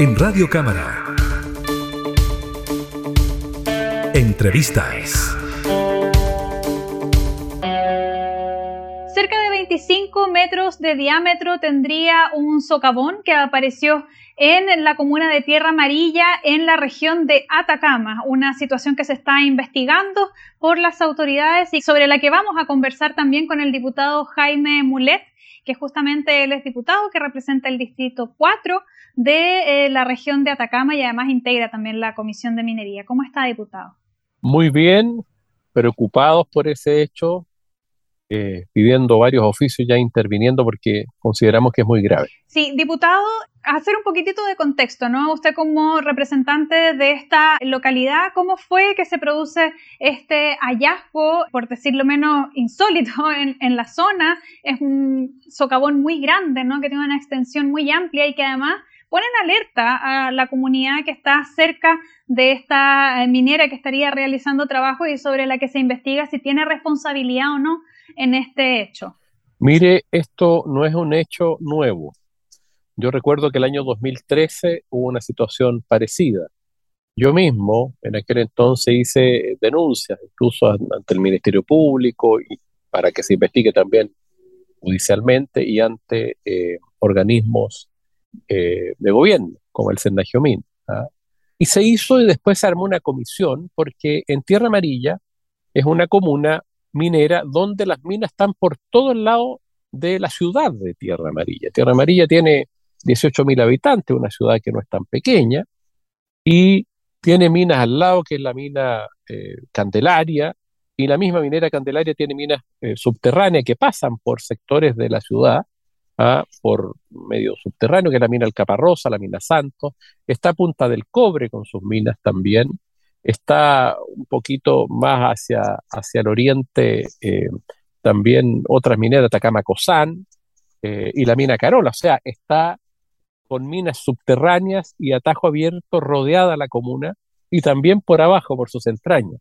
En Radio Cámara. Entrevistas. Cerca de 25 metros de diámetro tendría un socavón que apareció en la comuna de Tierra Amarilla, en la región de Atacama, una situación que se está investigando por las autoridades y sobre la que vamos a conversar también con el diputado Jaime Mulet, que justamente él es diputado que representa el distrito 4 de eh, la región de Atacama y además integra también la Comisión de Minería. ¿Cómo está, diputado? Muy bien, preocupados por ese hecho, eh, pidiendo varios oficios ya interviniendo porque consideramos que es muy grave. Sí, diputado, hacer un poquitito de contexto, ¿no? Usted como representante de esta localidad, ¿cómo fue que se produce este hallazgo, por decirlo menos insólito, en, en la zona? Es un socavón muy grande, ¿no? Que tiene una extensión muy amplia y que además ponen alerta a la comunidad que está cerca de esta eh, minera que estaría realizando trabajo y sobre la que se investiga si tiene responsabilidad o no en este hecho. Mire, esto no es un hecho nuevo. Yo recuerdo que el año 2013 hubo una situación parecida. Yo mismo en aquel entonces hice denuncias, incluso ante el Ministerio Público, y para que se investigue también judicialmente y ante eh, organismos eh, de gobierno, como el Sendagiomín. ¿ah? Y se hizo y después se armó una comisión, porque en Tierra Amarilla es una comuna minera donde las minas están por todo el lado de la ciudad de Tierra Amarilla. Tierra Amarilla tiene 18.000 habitantes, una ciudad que no es tan pequeña, y tiene minas al lado, que es la mina eh, Candelaria, y la misma minera Candelaria tiene minas eh, subterráneas que pasan por sectores de la ciudad, por medio subterráneo, que es la mina Alcaparrosa, la mina Santos, está Punta del Cobre con sus minas también, está un poquito más hacia, hacia el oriente eh, también otras mineras, Atacama Cosán eh, y la mina Carola, o sea, está con minas subterráneas y atajo abierto rodeada la comuna y también por abajo, por sus entrañas.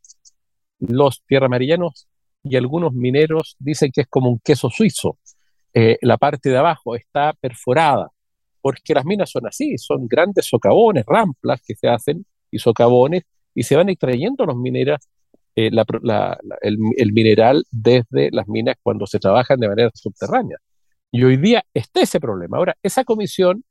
Los tierramarillanos y algunos mineros dicen que es como un queso suizo, eh, la parte de abajo está perforada, porque las minas son así, son grandes socavones, ramplas que se hacen y socavones, y se van extrayendo los mineras, eh, el, mineral desde las minas cuando se trabajan de manera subterránea. Y hoy día está ese problema. Ahora, esa comisión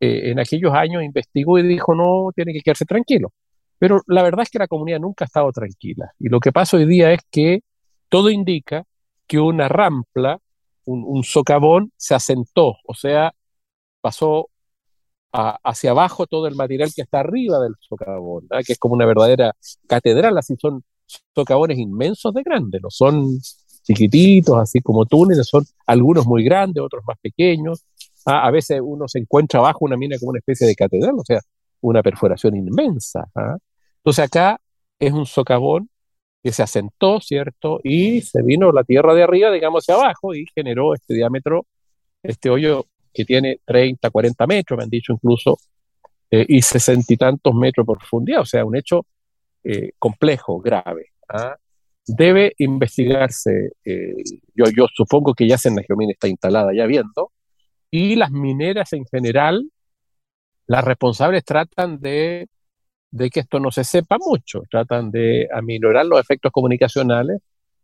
eh, en aquellos años investigó y dijo, no, tiene que quedarse tranquilo. Pero la verdad es que la comunidad nunca ha estado tranquila. Y lo que pasa hoy día es que todo indica que una rampla un, socavón se asentó, o sea, pasó hacia abajo todo el material que está arriba del socavón, que es como una verdadera catedral, así son socavones inmensos de grandes, no son chiquititos, así como túneles, son algunos muy grandes, otros más pequeños. a veces uno se encuentra abajo una mina como una especie de catedral, o sea, una perforación inmensa. ¿ah? Entonces acá es un socavón que se asentó, ¿cierto? Y se vino la tierra de arriba, digamos, hacia abajo y generó este diámetro, este hoyo que tiene 30, 40 metros, me han dicho incluso, eh, y sesenta y tantos metros de profundidad, o sea, un hecho eh, complejo, grave. ¿ah? Debe investigarse, eh, yo, yo supongo que ya Geomín está instalada ya viendo, y las mineras en general, las responsables tratan de de que esto no se sepa mucho, tratan de aminorar los efectos comunicacionales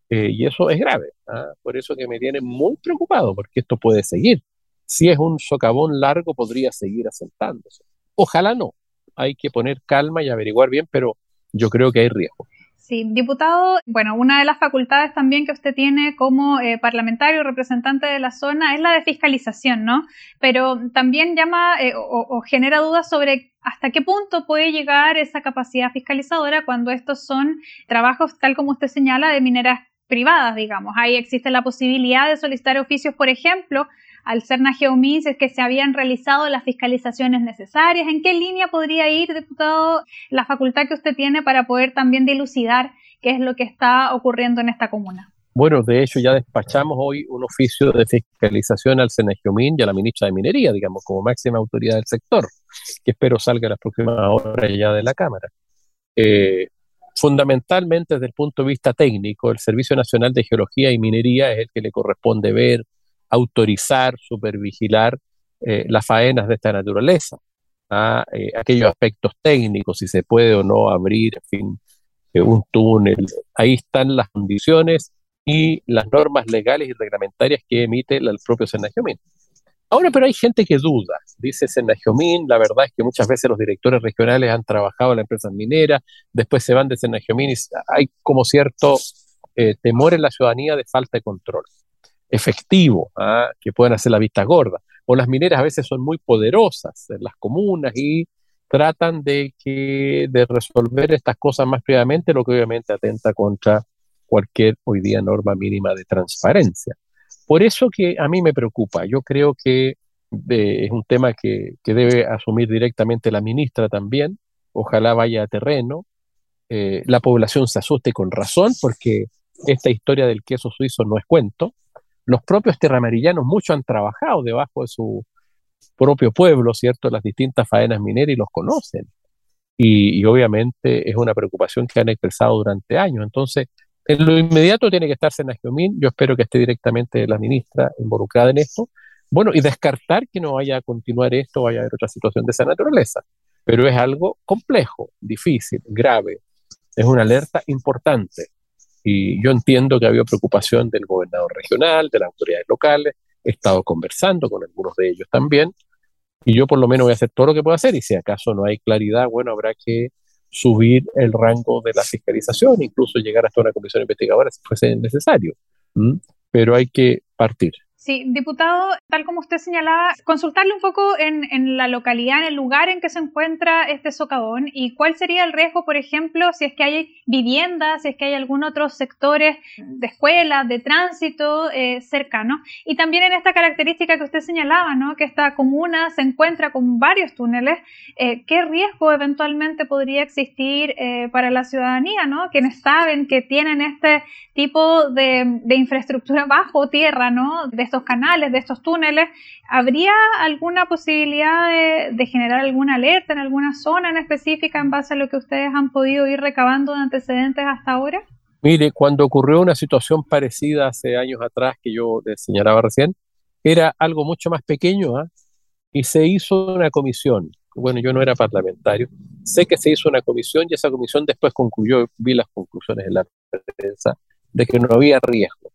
eh, y eso es grave. ¿ah? Por eso que me tiene muy preocupado, porque esto puede seguir. Si es un socavón largo, podría seguir asentándose. Ojalá no. Hay que poner calma y averiguar bien, pero yo creo que hay riesgo. Sí, diputado, bueno, una de las facultades también que usted tiene como eh, parlamentario representante de la zona es la de fiscalización, ¿no? Pero también llama eh, o, genera dudas sobre hasta qué punto puede llegar esa capacidad fiscalizadora cuando estos son trabajos, tal como usted señala, de mineras privadas, digamos. Ahí existe la posibilidad de solicitar oficios, por ejemplo, al CERNA Geomis es que se habían realizado las fiscalizaciones necesarias. ¿En qué línea podría ir, diputado, la facultad que usted tiene para poder también dilucidar qué es lo que está ocurriendo en esta comuna? Bueno, de hecho ya despachamos hoy un oficio de fiscalización al Geomín y a la ministra de Minería, digamos, como máxima autoridad del sector, que espero salga las próximas horas ya de la Cámara. Eh, fundamentalmente desde el punto de vista técnico, el Servicio Nacional de Geología y Minería es el que le corresponde ver autorizar, supervigilar eh, las faenas de esta naturaleza. a eh, aquellos aspectos técnicos, si se puede o no abrir, en fin, eh, un túnel. Ahí están las condiciones y las normas legales y reglamentarias que emite el propio Senagiomín. Ahora, pero hay gente que duda. Dice Senagiomín, la verdad es que muchas veces los directores regionales han trabajado en la empresa minera, después se van de Senagiomín y hay como cierto eh, temor en la ciudadanía de falta de control efectivo, ¿ah? que puedan hacer la vista gorda. O las mineras a veces son muy poderosas en las comunas y tratan de, que, de resolver estas cosas más previamente, lo que obviamente atenta contra cualquier hoy día norma mínima de transparencia. Por eso que a mí me preocupa. Yo creo que es un tema que, debe asumir directamente la ministra también. Ojalá vaya a terreno. Eh, la población se asuste con razón porque esta historia del queso suizo no es cuento. Los propios terramarillanos, muchos han trabajado debajo de su propio pueblo, ¿cierto? Las distintas faenas mineras y los conocen. Y, obviamente es una preocupación que han expresado durante años. Entonces, en lo inmediato tiene que estar Senagiomín, yo espero que esté directamente la ministra involucrada en esto, bueno, y descartar que no vaya a continuar esto, vaya a haber otra situación de esa naturaleza, pero es algo complejo, difícil, grave, es una alerta importante, y yo entiendo que ha habido preocupación del gobernador regional, de las autoridades locales, he estado conversando con algunos de ellos también, y yo por lo menos voy a hacer todo lo que pueda hacer, y si acaso no hay claridad, bueno, habrá que subir el rango de la fiscalización, incluso llegar hasta una comisión investigadora si fuese necesario. Pero hay que partir. Sí, diputado, tal como usted señalaba, consultarle un poco en, en, la localidad, en el lugar en que se encuentra este socavón y cuál sería el riesgo, por ejemplo, si es que hay viviendas, si es que hay algún otro sectores de escuelas, de tránsito eh, cercano. Y también en esta característica que usted señalaba, ¿no? que esta comuna se encuentra con varios túneles, eh, ¿qué riesgo eventualmente podría existir eh, para la ciudadanía, ¿no? quienes saben que tienen este tipo de, infraestructura bajo tierra, ¿no? Estos canales, de estos túneles, ¿habría alguna posibilidad de, generar alguna alerta en alguna zona en específica en base a lo que ustedes han podido ir recabando de antecedentes hasta ahora? Mire, cuando ocurrió una situación parecida hace años atrás que yo señalaba recién, era algo mucho más pequeño ¿ah? y se hizo una comisión. Bueno, yo no era parlamentario, sé que se hizo una comisión y esa comisión después concluyó, vi las conclusiones de la prensa, de que no había riesgo.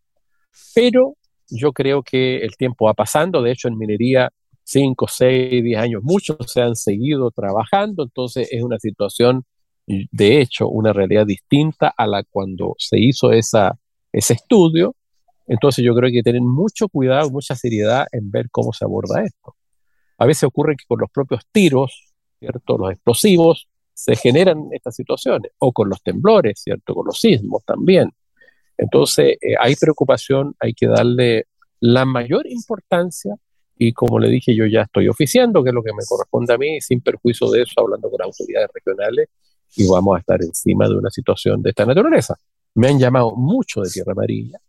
Pero yo creo que el tiempo va pasando, de hecho en minería 5, 6, 10 años, muchos se han seguido trabajando, entonces es una situación, de hecho, una realidad distinta a la cuando se hizo esa, ese estudio, entonces yo creo que tener mucho cuidado, mucha seriedad en ver cómo se aborda esto. A veces ocurre que con los propios tiros, ¿cierto? Los explosivos, se generan estas situaciones, o con los temblores, ¿cierto? Con los sismos también. Entonces, eh, hay preocupación, hay que darle la mayor importancia y como le dije, yo ya estoy oficiando, que es lo que me corresponde a mí, sin perjuicio de eso, hablando con autoridades regionales y vamos a estar encima de una situación de esta naturaleza. Me han llamado mucho de Tierra Amarilla,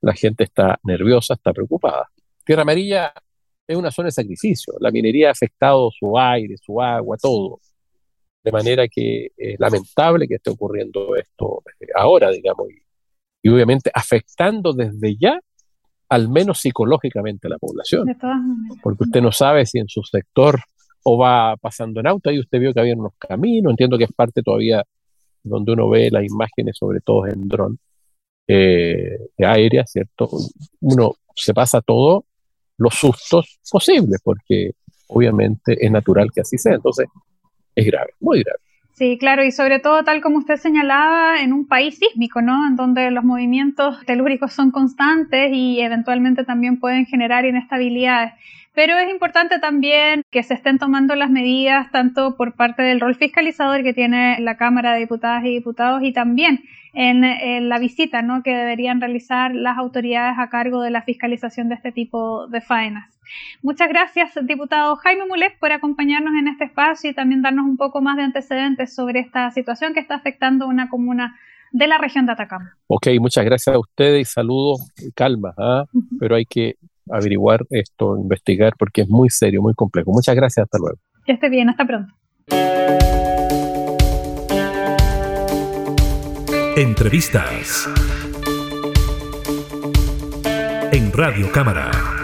la gente está nerviosa, está preocupada. Tierra Amarilla es una zona de sacrificio, la minería ha afectado su aire, su agua, todo. De manera que es lamentable que esté ocurriendo esto eh, ahora, digamos, y obviamente afectando desde ya al menos psicológicamente a la población. Porque usted no sabe si en su sector o va pasando en auto, ahí usted vio que había unos caminos, entiendo que es parte todavía donde uno ve las imágenes, sobre todo en dron, eh, aérea, ¿cierto? Uno se pasa todo los sustos posibles, porque obviamente es natural que así sea. Entonces, es grave, muy grave. Sí, claro, y sobre todo tal como usted señalaba, en un país sísmico, ¿no? En donde los movimientos telúricos son constantes y eventualmente también pueden generar inestabilidades. Pero es importante también que se estén tomando las medidas tanto por parte del rol fiscalizador que tiene la Cámara de Diputadas y Diputados y también en, la visita ¿no? que deberían realizar las autoridades a cargo de la fiscalización de este tipo de faenas. Muchas gracias, diputado Jaime Mulet, por acompañarnos en este espacio y también darnos un poco más de antecedentes sobre esta situación que está afectando una comuna de la región de Atacama. Ok, muchas gracias a ustedes y saludos, calma, ¿ah? pero hay que averiguar esto, investigar, porque es muy serio, muy complejo. Muchas gracias, hasta luego. Que esté bien, hasta pronto. Entrevistas en Radio Cámara.